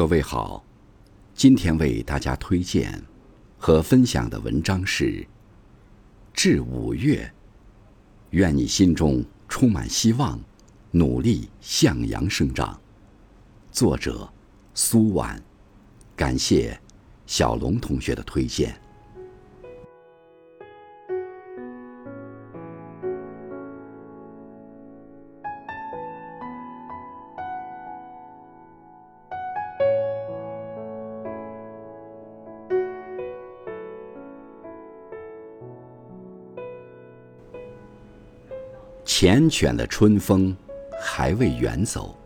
各位好，今天为大家推荐和分享的文章是《至五月》，愿你心中充满希望，努力向阳生长。作者苏婉，感谢小龙同学的推荐。缱绻的春风还未远走，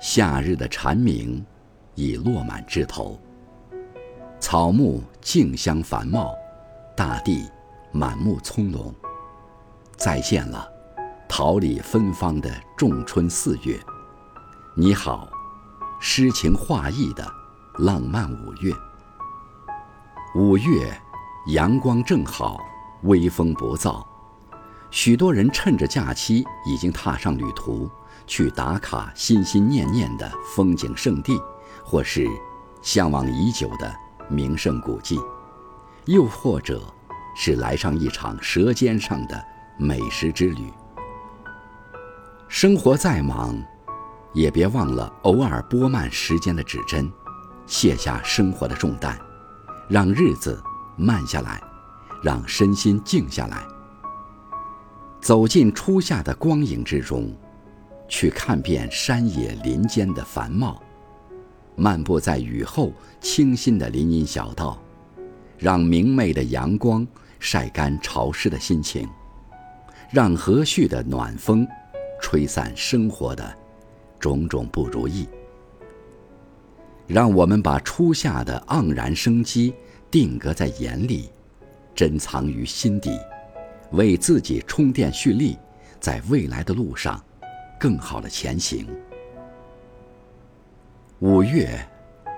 夏日的蝉鸣已落满枝头。草木竞相繁茂，大地满目葱茏。再见了，桃李芬芳的仲春四月。你好，诗情画意的浪漫五月。五月，阳光正好，微风不燥。许多人趁着假期已经踏上旅途，去打卡心心念念的风景胜地，或是向往已久的名胜古迹，又或者是来上一场舌尖上的美食之旅。生活再忙，也别忘了偶尔拨慢时间的指针，卸下生活的重担，让日子慢下来，让身心静下来。走进初夏的光影之中，去看遍山野林间的繁茂，漫步在雨后清新的林荫小道，让明媚的阳光晒干潮湿的心情，让和煦的暖风吹散生活的种种不如意。让我们把初夏的盎然生机定格在眼里，珍藏于心底。为自己充电蓄力，在未来的路上，更好的前行。五月，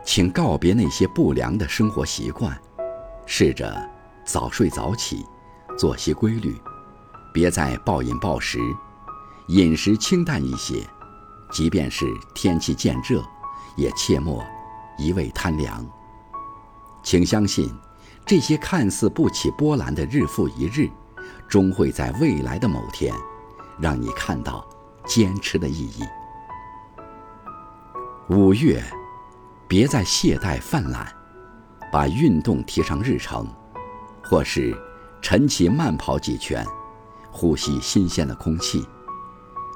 请告别那些不良的生活习惯，试着早睡早起，作息规律，别再暴饮暴食，饮食清淡一些。即便是天气渐热，也切莫一味贪凉。请相信，这些看似不起波澜的日复一日。终会在未来的某天，让你看到坚持的意义。五月，别再懈怠泛滥，把运动提上日程，或是晨起慢跑几圈，呼吸新鲜的空气；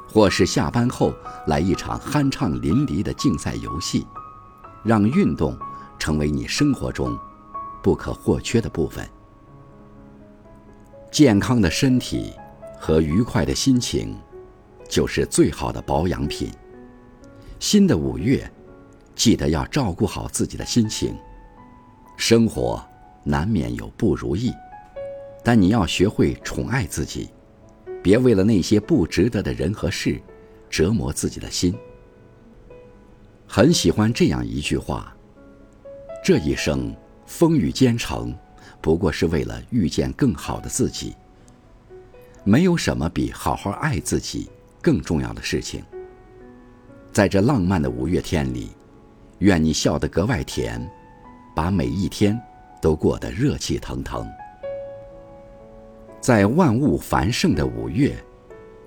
或是下班后来一场酣畅淋漓的竞赛游戏，让运动成为你生活中不可或缺的部分。健康的身体和愉快的心情，就是最好的保养品。新的五月，记得要照顾好自己的心情。生活难免有不如意，但你要学会宠爱自己，别为了那些不值得的人和事，折磨自己的心。很喜欢这样一句话：这一生风雨兼程。不过是为了遇见更好的自己。没有什么比好好爱自己更重要的事情。在这浪漫的五月天里，愿你笑得格外甜，把每一天都过得热气腾腾。在万物繁盛的五月，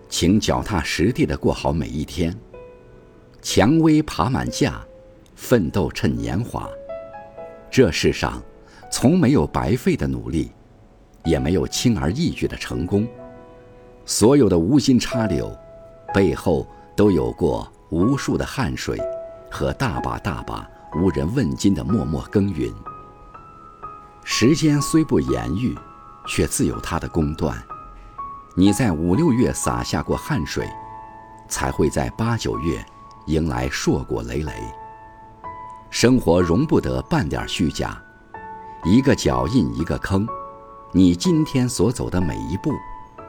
请脚踏实地的过好每一天。蔷薇爬满架，奋斗趁年华。这世上。从没有白费的努力，也没有轻而易举的成功。所有的无心插柳，背后都有过无数的汗水和大把大把无人问津的默默耕耘。时间虽不言喻，却自有它的公断。你在五六月洒下过汗水，才会在八九月迎来硕果累累。生活容不得半点虚假。一个脚印，一个坑，你今天所走的每一步，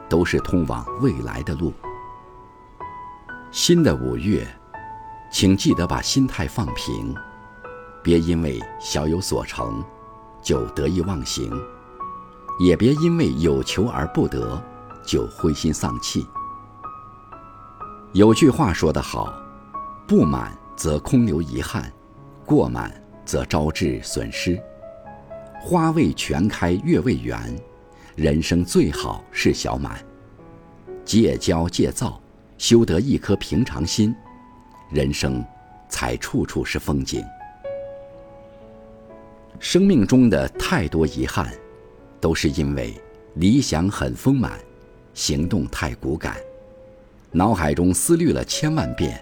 都是通往未来的路。新的五月，请记得把心态放平，别因为小有所成，就得意忘形；也别因为有求而不得，就灰心丧气。有句话说得好：不满则空留遗憾，过满，则招致损失。花未全开月未圆，人生最好是小满。戒骄戒躁，修得一颗平常心，人生才处处是风景。生命中的太多遗憾，都是因为理想很丰满，行动太骨感，脑海中思虑了千万遍，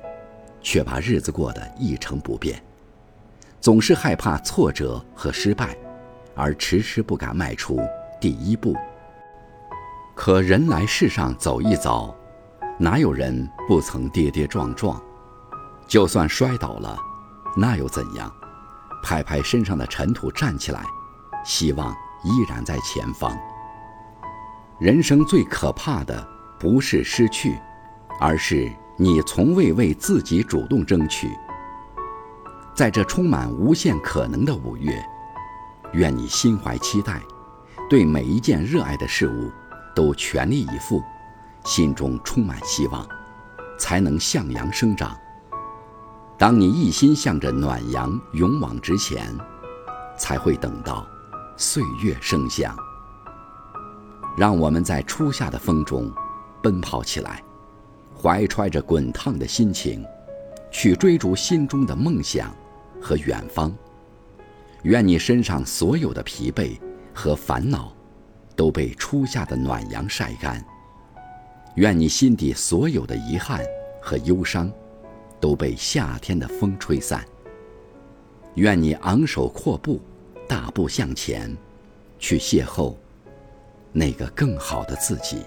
却把日子过得一成不变。总是害怕挫折和失败，而迟迟不敢迈出第一步。可人来世上走一遭，哪有人不曾跌跌撞撞？就算摔倒了，那又怎样？拍拍身上的尘土，站起来，希望依然在前方。人生最可怕的不是失去，而是你从未为自己主动争取。在这充满无限可能的五月，愿你心怀期待，对每一件热爱的事物都全力以赴，心中充满希望，才能向阳生长。当你一心向着暖阳勇往直前，才会等到岁月生香。让我们在初夏的风中奔跑起来，怀揣着滚烫的心情，去追逐心中的梦想和远方。愿你身上所有的疲惫和烦恼都被初夏的暖阳晒干。愿你心底所有的遗憾和忧伤。都被夏天的风吹散。愿你昂首阔步，大步向前，去邂逅那个更好的自己。